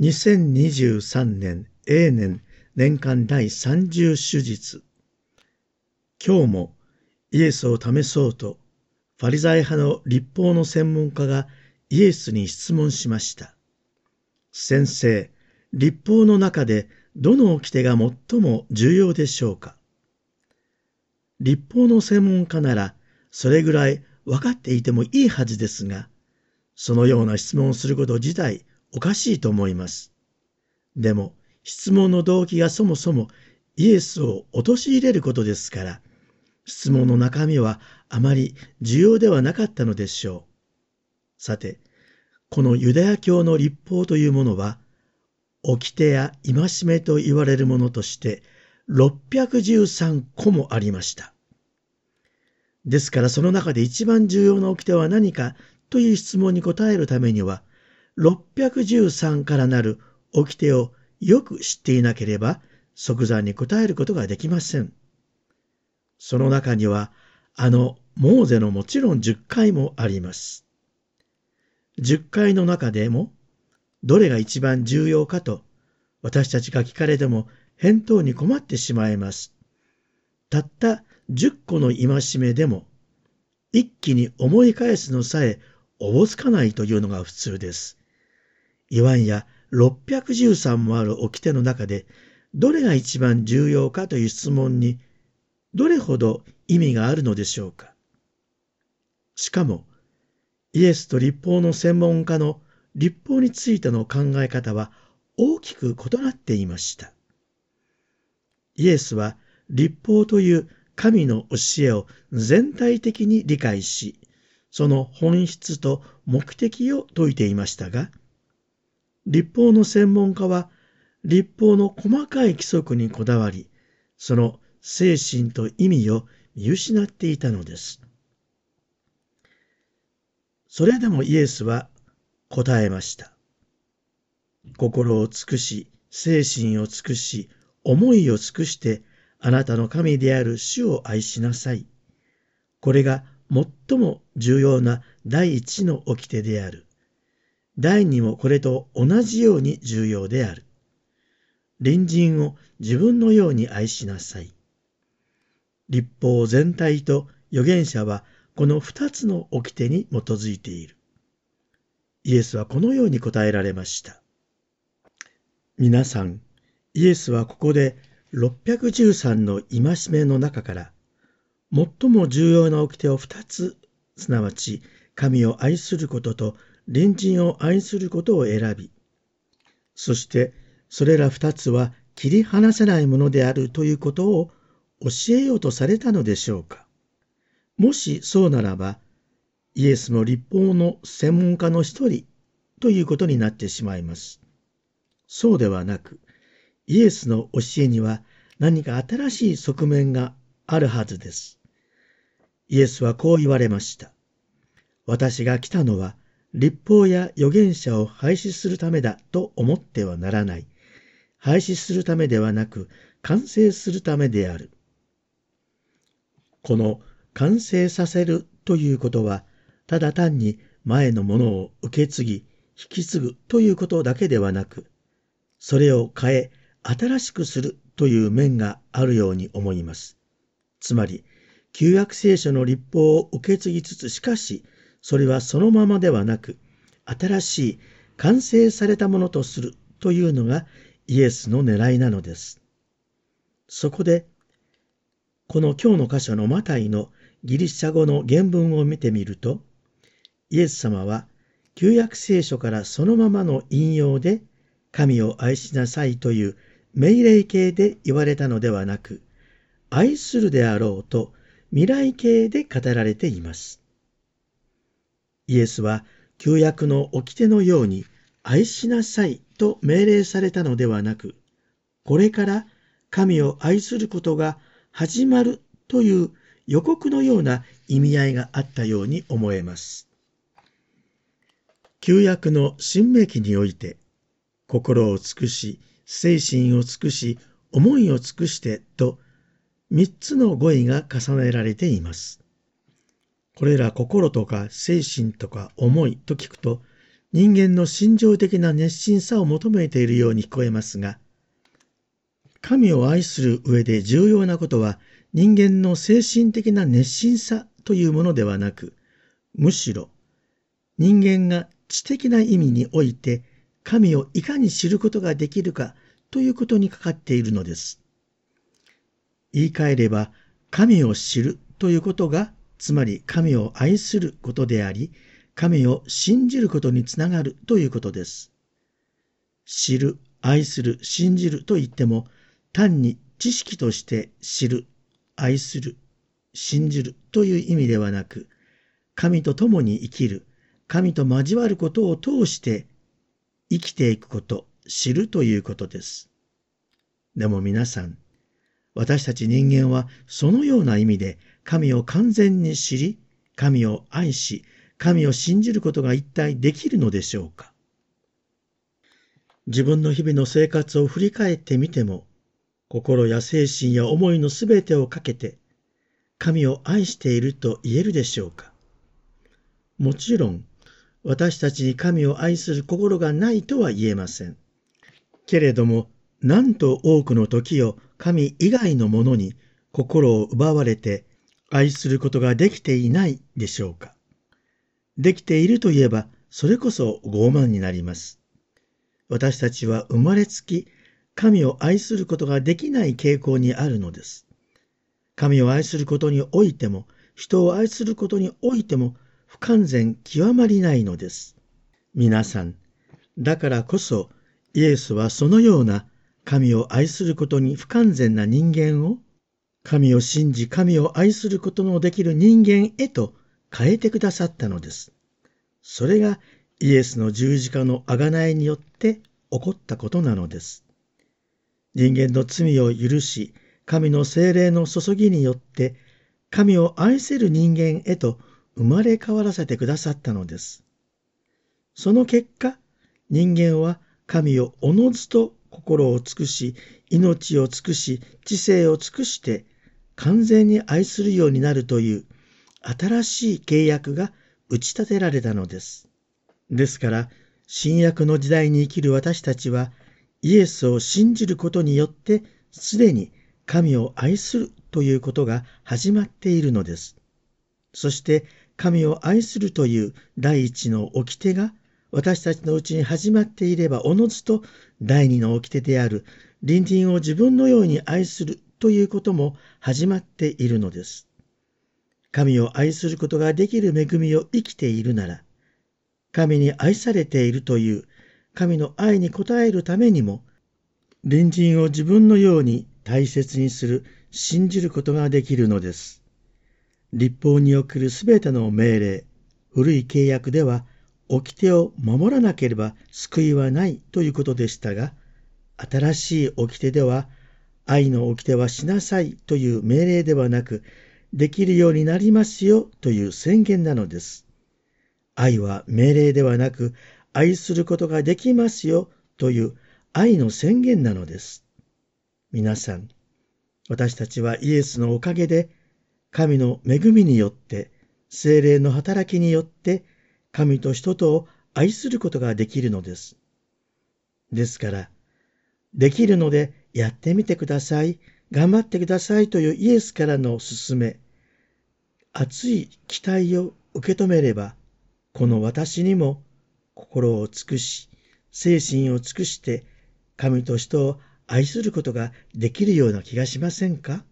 2023年永年年間第30手術。今日もイエスを試そうと、ファリザイ派の立法の専門家がイエスに質問しました。先生、立法の中でどの掟が最も重要でしょうか？立法の専門家ならそれぐらい分かっていてもいいはずですが、そのような質問をすること自体おかしいと思います。でも、質問の動機がそもそもイエスを陥れることですから、質問の中身はあまり重要ではなかったのでしょう。さて、このユダヤ教の立法というものは、掟や戒めと言われるものとして613個もありました。ですからその中で一番重要な掟は何かという質問に答えるためには、613からなる掟をよく知っていなければ即座に答えることができません。その中には、あのモーゼのもちろん10回もあります。10回の中でも、どれが一番重要かと私たちが聞かれても返答に困ってしまいます。たった10個の戒めでも、一気に思い返すのさえおぼつかないというのが普通です。いわんや613もある掟の中で、どれが一番重要かという質問に、どれほど意味があるのでしょうか。しかも、イエスと立法の専門家の立法についての考え方は大きく異なっていました。イエスは立法という神の教えを全体的に理解し、その本質と目的を説いていましたが、立法の専門家は立法の細かい規則にこだわり、その精神と意味を見失っていたのです。それでもイエスは答えました。心を尽くし、精神を尽くし、思いを尽くして、あなたの神である主を愛しなさい。これが最も重要な第一の掟である。第二もこれと同じように重要である。隣人を自分のように愛しなさい。立法全体と預言者はこの二つの掟に基づいている。イエスはこのように答えられました。皆さん、イエスはここで613の戒めの中から最も重要な掟を二つ、すなわち神を愛することと隣人を愛することを選び、そしてそれら二つは切り離せないものであるということを教えようとされたのでしょうか。もしそうならば、イエスも立法の専門家の一人ということになってしまいます。そうではなく、イエスの教えには何か新しい側面があるはずです。イエスはこう言われました。私が来たのは立法や預言者を廃止するためだと思ってはならない。廃止するためではなく、完成するためである。この完成させるということは、ただ単に前のものを受け継ぎ、引き継ぐということだけではなく、それを変え、新しくするという面があるように思います。つまり、旧約聖書の立法を受け継ぎつつ、しかし、それはそのままではなく、新しい完成されたものとするというのがイエスの狙いなのです。そこで、この今日の箇所のマタイのギリシャ語の原文を見てみると、イエス様は旧約聖書からそのままの引用で神を愛しなさいという命令形で言われたのではなく、愛するであろうと未来形で語られています。イエスは旧約の掟のように愛しなさいと命令されたのではなく、これから神を愛することが始まるという予告のような意味合いがあったように思えます。旧約の新明記において、心を尽くし、精神を尽くし、思いを尽くしてと、三つの語彙が重ねられています。これら心とか精神とか思いと聞くと、人間の心情的な熱心さを求めているように聞こえますが、神を愛する上で重要なことは人間の精神的な熱心さというものではなく、むしろ人間が知的な意味において神をいかに知ることができるかということにかかっているのです。言い換えれば、神を知るということが、つまり神を愛することであり、神を信じることにつながるということです。知る、愛する、信じると言っても、単に知識として知る、愛する、信じるという意味ではなく、神と共に生きる、神と交わることを通して生きていくこと、知るということです。でも皆さん、私たち人間はそのような意味で神を完全に知り、神を愛し、神を信じることが一体できるのでしょうか？自分の日々の生活を振り返ってみても、心や精神や思いのすべてをかけて、神を愛していると言えるでしょうか？もちろん、私たちに神を愛する心がないとは言えません。けれども、なんと多くの時を神以外のものに心を奪われて愛することができていないでしょうか。できているといえば、それこそ傲慢になります。私たちは生まれつき神を愛することができない傾向にあるのです。神を愛することにおいても、人を愛することにおいても、不完全極まりないのです。皆さん、だからこそイエスはそのような神を愛することに不完全な人間を神を信じ神を愛することのできる人間へと変えてくださったのです。それがイエスの十字架の贖いによって起こったことなのです。人間の罪を許し、神の精霊の注ぎによって神を愛せる人間へと生まれ変わらせてくださったのです。その結果、人間は神をおのずと心を尽くし、命を尽くし、知性を尽くして完全に愛するようになるという新しい契約が打ち立てられたのです。ですから、新約の時代に生きる私たちは、イエスを信じることによって、すでに神を愛するということが始まっているのです。そして、神を愛するという第一の掟が私たちのうちに始まっていればおのずと第二の掟である隣人を自分のように愛するということも始まっているのです。神を愛することができる恵みを生きているなら、神に愛されているという神の愛に応えるためにも、隣人を自分のように大切にする、信じることができるのです。立法におけるすべての命令、古い契約では、掟を守らなければ救いはないということでしたが、新しい掟では、愛の掟はしなさいという命令ではなく、できるようになりますよという宣言なのです。愛は命令ではなく、愛することができますよという愛の宣言なのです。皆さん、私たちはイエスのおかげで神の恵みによって、精霊の働きによって、神と人とを愛することができるのです。ですから、できるのでやってみてください、頑張ってくださいというイエスからの勧め、熱い期待を受け止めれば、この私にも心を尽くし、精神を尽くして、神と人を愛することができるような気がしませんか？